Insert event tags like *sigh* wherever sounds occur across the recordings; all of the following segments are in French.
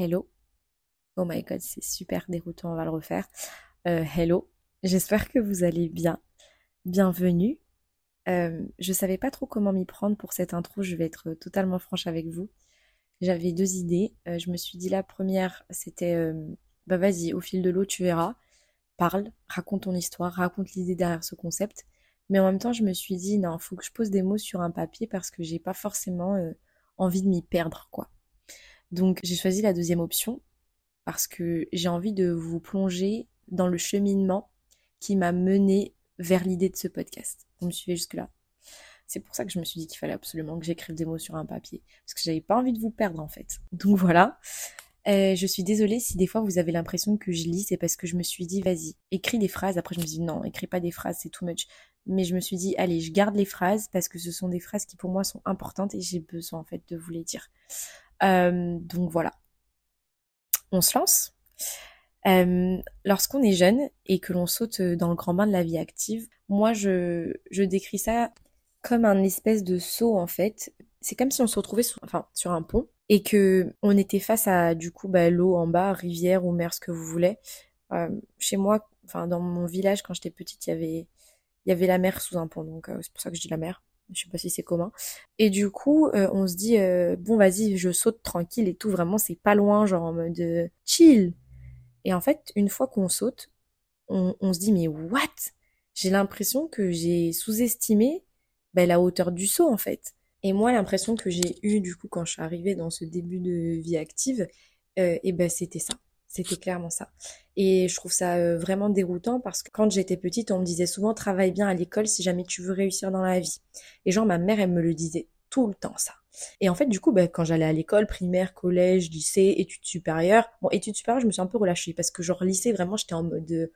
Hello. Oh my god, c'est super déroutant, on va le refaire. Euh, hello. J'espère que vous allez bien. Bienvenue. Euh, je savais pas trop comment m'y prendre pour cette intro, je vais être totalement franche avec vous. J'avais deux idées. Euh, je me suis dit la première, c'était euh, bah vas-y, au fil de l'eau, tu verras. Parle, raconte ton histoire, raconte l'idée derrière ce concept. Mais en même temps, je me suis dit non, faut que je pose des mots sur un papier parce que j'ai pas forcément envie de m'y perdre, quoi. Donc j'ai choisi la deuxième option parce que j'ai envie de vous plonger dans le cheminement qui m'a mené vers l'idée de ce podcast. Vous me suivez jusque-là C'est pour ça que je me suis dit qu'il fallait absolument que j'écrive des mots sur un papier parce que j'avais pas envie de vous perdre en fait. Donc voilà. Euh, je suis désolée si des fois vous avez l'impression que je lis, c'est parce que je me suis dit vas-y, écris des phrases. Après je me suis dit non, écris pas des phrases, c'est too much. Mais je me suis dit allez, je garde les phrases parce que ce sont des phrases qui pour moi sont importantes et j'ai besoin en fait de vous les dire. Euh, donc voilà. On se lance. Euh, Lorsqu'on est jeune et que l'on saute dans le grand bain de la vie active, moi je, je décris ça comme un espèce de saut en fait. C'est comme si on se retrouvait sur, enfin, sur un pont et que on était face à du coup bah, l'eau en bas, rivière ou mer, ce que vous voulez. Euh, chez moi, enfin dans mon village quand j'étais petite, il y avait il y avait la mer sous un pont, donc euh, c'est pour ça que je dis la mer. Je sais pas si c'est commun. Et du coup, euh, on se dit euh, bon vas-y, je saute tranquille et tout. Vraiment, c'est pas loin, genre en mode euh, chill. Et en fait, une fois qu'on saute, on, se dit mais what? J'ai l'impression que j'ai sous-estimé ben, la hauteur du saut en fait. Et moi, l'impression que j'ai eue du coup quand je suis arrivée dans ce début de vie active, et ben c'était ça. C'était clairement ça. Et je trouve ça euh, vraiment déroutant parce que quand j'étais petite, on me disait souvent travaille bien à l'école si jamais tu veux réussir dans la vie. Et genre ma mère, elle me le disait tout le temps ça. Et en fait, du coup, bah, quand j'allais à l'école, primaire, collège, lycée, études supérieures, bon, études supérieures, je me suis un peu relâchée parce que genre lycée, vraiment, j'étais en mode, euh,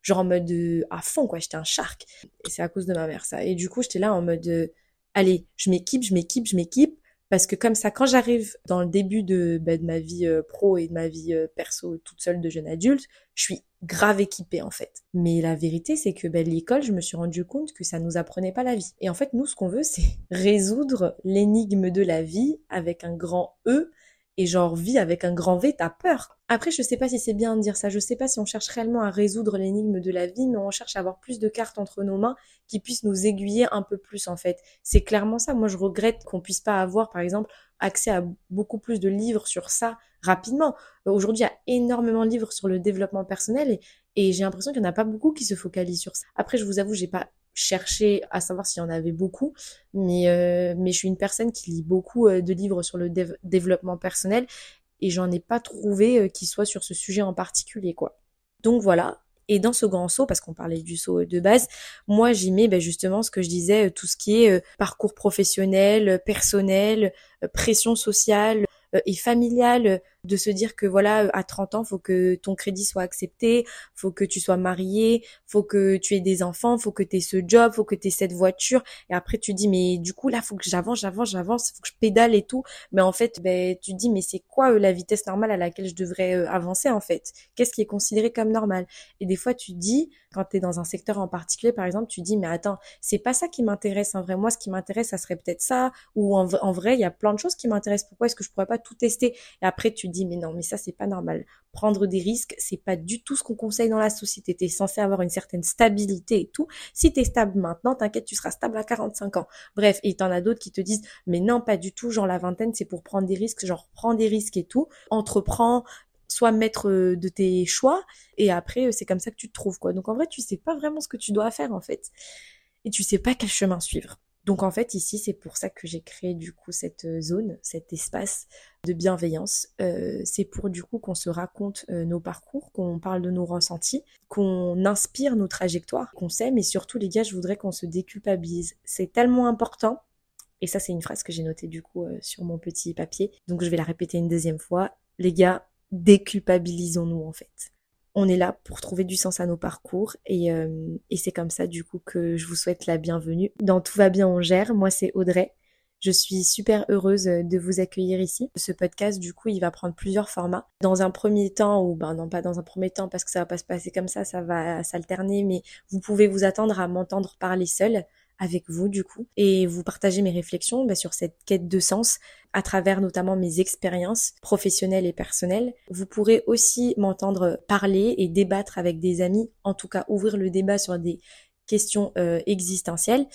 genre en mode euh, à fond, quoi, j'étais un shark. Et c'est à cause de ma mère, ça. Et du coup, j'étais là en mode, allez, je m'équipe, je m'équipe, je m'équipe. Parce que comme ça, quand j'arrive dans le début de, de ma vie euh, pro et de ma vie euh, perso toute seule de jeune adulte, je suis grave équipée en fait. Mais la vérité, c'est que bah, l'école, je me suis rendu compte que ça nous apprenait pas la vie. Et en fait, nous, ce qu'on veut, *laughs* c'est résoudre l'énigme de la vie avec un grand E et genre vie avec un grand V, t'as peur. Après, je sais pas si c'est bien de dire ça, je sais pas si on cherche réellement à résoudre l'énigme de la vie, mais on cherche à avoir plus de cartes entre nos mains qui puissent nous aiguiller un peu plus en fait. C'est clairement ça. Moi, je regrette qu'on puisse pas avoir, par exemple, accès à beaucoup plus de livres sur ça rapidement. Aujourd'hui, il y a énormément de livres sur le développement personnel et j'ai l'impression qu'il n'y en a pas beaucoup qui se focalisent sur ça. Après, je vous avoue, j'ai pas cherché à savoir s'il y en avait beaucoup, mais, euh, mais je suis une personne qui lit beaucoup euh, de livres sur le dév- développement personnel et j'en ai pas trouvé euh, qui soit sur ce sujet en particulier, quoi. Donc voilà. Et dans ce grand saut, parce qu'on parlait du saut de base, moi j'y mets ben, justement ce que je disais, euh, tout ce qui est euh, parcours professionnel, euh, personnel, euh, pression sociale euh, et familiale, euh, de se dire que voilà, euh, à 30 ans, faut que ton crédit soit accepté, faut que tu sois marié, faut que tu aies des enfants, faut que tu aies ce job, faut que tu aies cette voiture. Et après tu dis mais du coup là, faut que j'avance, j'avance, j'avance, faut que je pédale et tout. Mais en fait, ben tu dis mais c'est quoi euh, la vitesse normale à laquelle je devrais euh, avancer en fait? Qu'est-ce qui est considéré comme normal? Et des fois tu dis quand tu es dans un secteur en particulier par exemple, tu dis mais attends, c'est pas ça qui m'intéresse en vrai. Moi ce qui m'intéresse, ça serait peut-être ça ou en, vrai, il y a plein de choses qui m'intéressent. Pourquoi est-ce que je pourrais pas tout tester? Et après tu dis mais non, mais ça c'est pas normal. Prendre des risques, c'est pas du tout ce qu'on conseille dans la société. T'es censé avoir une certaine stabilité et tout. Si t'es stable maintenant, t'inquiète, tu seras stable à 45 ans. Bref, et t'en as d'autres qui te disent, mais non, pas du tout, genre la vingtaine, c'est pour prendre des risques, genre prends des risques et tout. Entreprends, sois maître euh, de tes choix, et après, euh, c'est comme ça que tu te trouves, quoi. Donc en vrai, tu sais pas vraiment ce que tu dois faire, en fait. Et tu sais pas quel chemin suivre. Donc en fait, ici, c'est pour ça que j'ai créé du coup cette euh, zone, cet espace de bienveillance. Euh, c'est pour du coup qu'on se raconte euh, nos parcours, qu'on parle de nos ressentis, qu'on inspire nos trajectoires, qu'on s'aime et surtout les gars, je voudrais qu'on se déculpabilise. C'est tellement important. Et ça, c'est une phrase que j'ai notée du coup sur mon petit papier. Donc je vais la répéter une deuxième fois. Les gars, déculpabilisons-nous en fait. On est là pour trouver du sens à nos parcours et, euh, et c'est comme ça du coup que je vous souhaite la bienvenue. Dans Tout va bien, on gère. Moi, c'est Audrey. Je suis super heureuse de vous accueillir ici. Ce podcast, du coup, il va prendre plusieurs formats. Dans un premier temps, ou ben non pas dans un premier temps parce que ça va pas se passer comme ça, ça va s'alterner, mais vous pouvez vous attendre à m'entendre parler seule avec vous du coup et vous partager mes réflexions bah, sur cette quête de sens à travers notamment mes expériences professionnelles et personnelles. Vous pourrez aussi m'entendre parler et débattre avec des amis, en tout cas ouvrir le débat sur des questions euh, existentielles.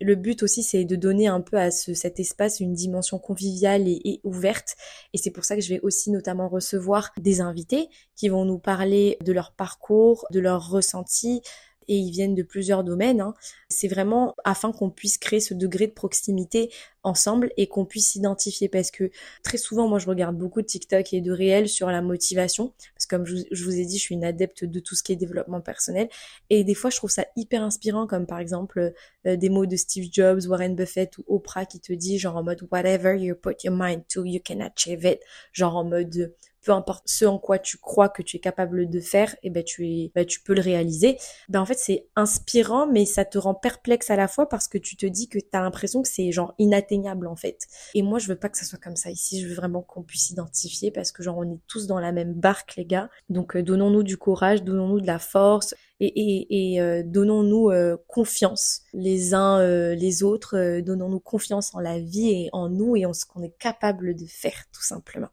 Le but aussi, c'est de donner un peu à ce, cet espace une dimension conviviale et, et ouverte. Et c'est pour ça que je vais aussi notamment recevoir des invités qui vont nous parler de leur parcours, de leurs ressentis, et ils viennent de plusieurs domaines. Hein. C'est vraiment afin qu'on puisse créer ce degré de proximité ensemble et qu'on puisse s'identifier parce que très souvent moi je regarde beaucoup de TikTok et de réels sur la motivation parce que comme je vous, ai dit je suis une adepte de tout ce qui est développement personnel et des fois je trouve ça hyper inspirant comme par exemple euh, des mots de Steve Jobs, Warren Buffett ou Oprah qui te dit genre en mode whatever you put your mind to you can achieve it genre en mode peu importe ce en quoi tu crois que tu es capable de faire, et eh ben tu es, ben tu peux le réaliser. Ben en fait c'est inspirant, mais ça te rend perplexe à la fois parce que tu te dis que tu as l'impression que c'est genre inatteignable en fait. Et moi je veux pas que ça soit comme ça ici. Je veux vraiment qu'on puisse s'identifier parce que genre on est tous dans la même barque les gars. Donc euh, donnons-nous du courage, donnons-nous de la force et, et, et euh, donnons-nous euh, confiance les uns les autres. donnons-nous confiance en la vie et en nous et en ce qu'on est capable de faire tout simplement.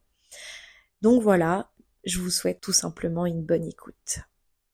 Donc voilà, je vous souhaite tout simplement une bonne écoute.